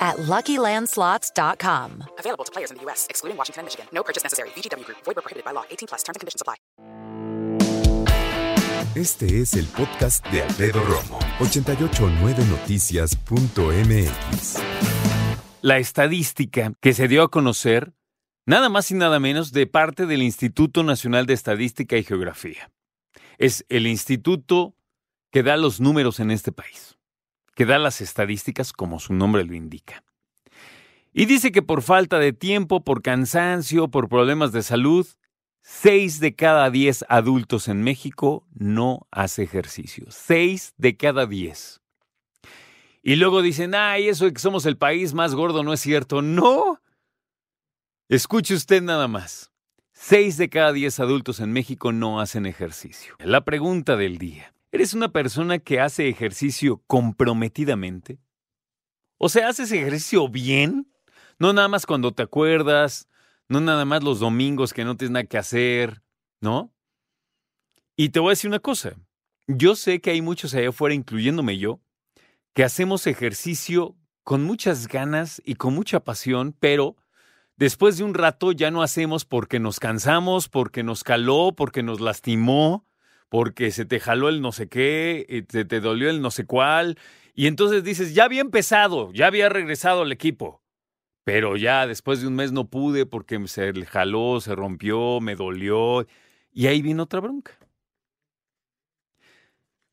at LuckyLandSlots.com. Available to players in the U.S., excluding Washington and Michigan. No purchase necessary. VGW Group. Void prohibited by law. 18 plus. Terms and conditions apply. Este es el podcast de Alfredo Romo. 889noticias.mx La estadística que se dio a conocer, nada más y nada menos, de parte del Instituto Nacional de Estadística y Geografía. Es el instituto que da los números en este país que da las estadísticas como su nombre lo indica. Y dice que por falta de tiempo, por cansancio, por problemas de salud, 6 de cada 10 adultos en México no hace ejercicio. 6 de cada 10. Y luego dicen, ay, eso de que somos el país más gordo no es cierto. No. Escuche usted nada más. 6 de cada 10 adultos en México no hacen ejercicio. La pregunta del día. ¿Eres una persona que hace ejercicio comprometidamente? O sea, ¿haces ejercicio bien? No nada más cuando te acuerdas, no nada más los domingos que no tienes nada que hacer, ¿no? Y te voy a decir una cosa. Yo sé que hay muchos allá afuera, incluyéndome yo, que hacemos ejercicio con muchas ganas y con mucha pasión, pero después de un rato ya no hacemos porque nos cansamos, porque nos caló, porque nos lastimó, porque se te jaló el no sé qué, se te dolió el no sé cuál, y entonces dices, ya había empezado, ya había regresado al equipo, pero ya después de un mes no pude porque se jaló, se rompió, me dolió, y ahí viene otra bronca.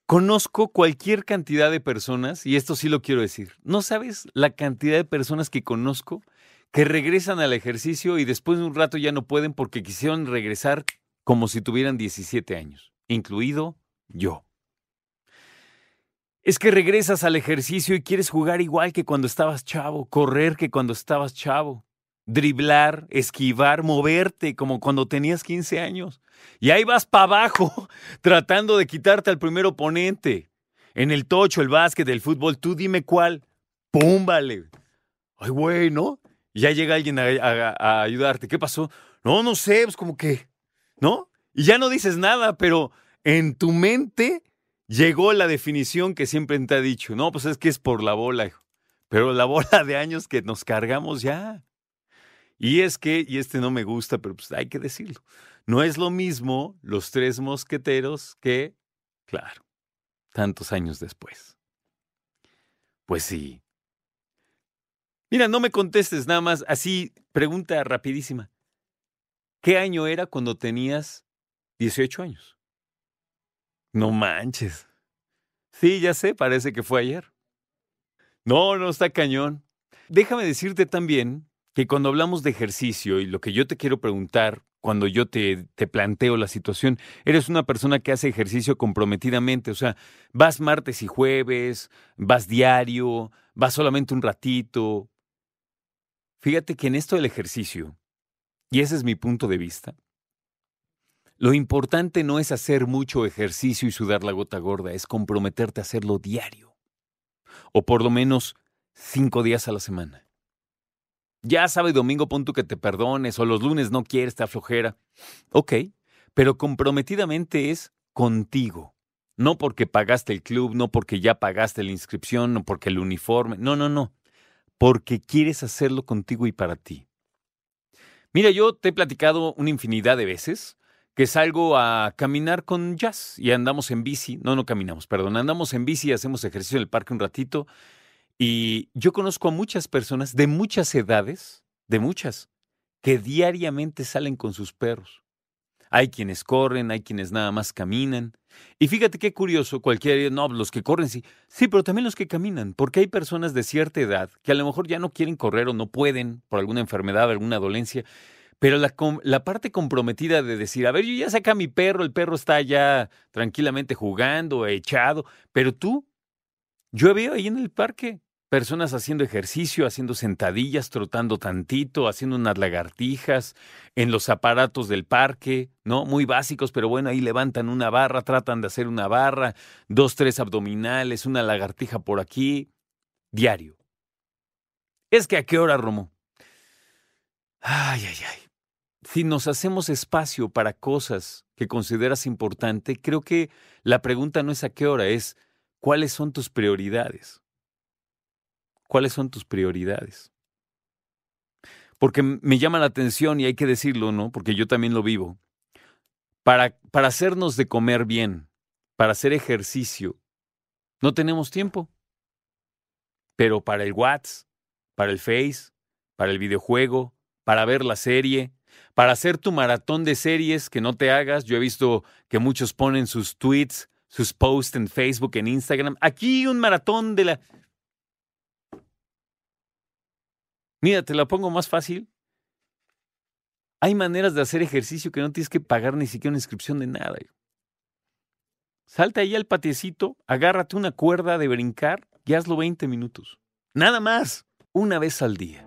Conozco cualquier cantidad de personas, y esto sí lo quiero decir, no sabes la cantidad de personas que conozco que regresan al ejercicio y después de un rato ya no pueden porque quisieron regresar como si tuvieran 17 años incluido yo. Es que regresas al ejercicio y quieres jugar igual que cuando estabas chavo, correr que cuando estabas chavo, driblar, esquivar, moverte como cuando tenías 15 años. Y ahí vas para abajo tratando de quitarte al primer oponente. En el tocho, el básquet, el fútbol, tú dime cuál. ¡Pum! Ay, güey, ¿no? Ya llega alguien a, a ayudarte. ¿Qué pasó? No, no sé, pues como que, ¿no? Y ya no dices nada, pero en tu mente llegó la definición que siempre te ha dicho. No, pues es que es por la bola, hijo. Pero la bola de años que nos cargamos ya. Y es que, y este no me gusta, pero pues hay que decirlo. No es lo mismo los tres mosqueteros que, claro, tantos años después. Pues sí. Mira, no me contestes nada más, así, pregunta rapidísima. ¿Qué año era cuando tenías 18 años. No manches. Sí, ya sé, parece que fue ayer. No, no está cañón. Déjame decirte también que cuando hablamos de ejercicio y lo que yo te quiero preguntar cuando yo te, te, planteo la situación, eres una persona que hace ejercicio comprometidamente, o sea, vas martes y jueves, vas diario, vas solamente un ratito. Fíjate que en esto del ejercicio, y ese es mi punto de vista, lo importante no es hacer mucho ejercicio y sudar la gota gorda, es comprometerte a hacerlo diario. O por lo menos cinco días a la semana. Ya sábado y domingo punto que te perdones, o los lunes no quieres, te aflojera. Ok, pero comprometidamente es contigo. No porque pagaste el club, no porque ya pagaste la inscripción, no porque el uniforme. No, no, no. Porque quieres hacerlo contigo y para ti. Mira, yo te he platicado una infinidad de veces que salgo a caminar con jazz y andamos en bici, no, no caminamos, perdón, andamos en bici y hacemos ejercicio en el parque un ratito. Y yo conozco a muchas personas de muchas edades, de muchas, que diariamente salen con sus perros. Hay quienes corren, hay quienes nada más caminan. Y fíjate qué curioso, cualquiera, no, los que corren sí, sí, pero también los que caminan, porque hay personas de cierta edad que a lo mejor ya no quieren correr o no pueden por alguna enfermedad, alguna dolencia, pero la, parte comprometida de decir, a ver, yo ya saca mi perro, el perro está ya tranquilamente jugando, echado, pero tú, yo veo ahí en el parque personas haciendo ejercicio, haciendo sentadillas, trotando tantito, haciendo unas lagartijas en los aparatos del parque, ¿no? Muy básicos, pero bueno, ahí levantan una barra, tratan de hacer una barra, dos, tres abdominales, una lagartija por aquí, diario. Es que a qué hora, Romo? Ay, ay, ay. Si nos hacemos espacio para cosas que consideras importante, creo que la pregunta no es a qué hora, es cuáles son tus prioridades. ¿Cuáles son tus prioridades? Porque me llama la atención y hay que decirlo, ¿no? Porque yo también lo vivo. Para, para hacernos de comer bien, para hacer ejercicio, no tenemos tiempo. Pero para el WhatsApp, para el Face, para el videojuego, para ver la serie, para hacer tu maratón de series que no te hagas. Yo he visto que muchos ponen sus tweets, sus posts en Facebook, en Instagram. Aquí un maratón de la... Mira, te la pongo más fácil. Hay maneras de hacer ejercicio que no tienes que pagar ni siquiera una inscripción de nada. Salta ahí al patiecito, agárrate una cuerda de brincar y hazlo 20 minutos. Nada más, una vez al día.